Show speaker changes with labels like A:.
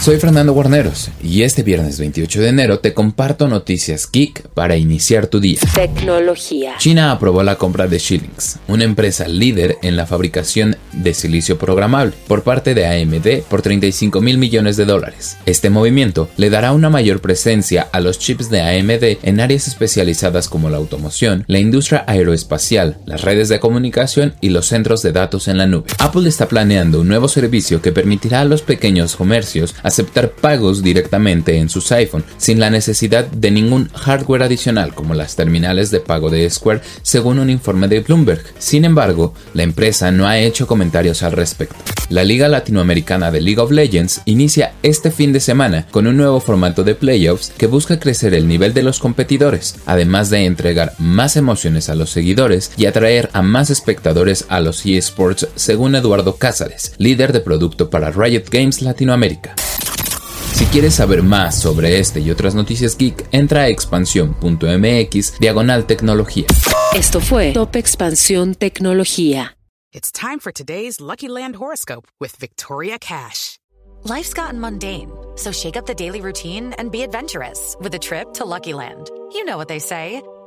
A: Soy Fernando Guarneros y este viernes 28 de enero te comparto noticias geek para iniciar tu día.
B: Tecnología.
A: China aprobó la compra de Xilinx, una empresa líder en la fabricación de silicio programable, por parte de AMD por 35 mil millones de dólares. Este movimiento le dará una mayor presencia a los chips de AMD en áreas especializadas como la automoción, la industria aeroespacial, las redes de comunicación y los centros de datos en la nube. Apple está planeando un nuevo servicio que permitirá a los pequeños comercios aceptar pagos directamente en sus iPhone sin la necesidad de ningún hardware adicional como las terminales de pago de Square según un informe de Bloomberg. Sin embargo, la empresa no ha hecho comentarios al respecto. La Liga Latinoamericana de League of Legends inicia este fin de semana con un nuevo formato de playoffs que busca crecer el nivel de los competidores, además de entregar más emociones a los seguidores y atraer a más espectadores a los eSports, según Eduardo Cázares, líder de producto para Riot Games Latinoamérica. Si quieres saber más sobre este y otras noticias geek, entra a expansión.mx diagonal tecnología.
B: Esto fue Top Expansión Tecnología.
C: It's time for today's Lucky Land horoscope with Victoria Cash.
D: Life's gotten mundane, so shake up the daily routine and be adventurous with a trip to Lucky Land. You know what they say.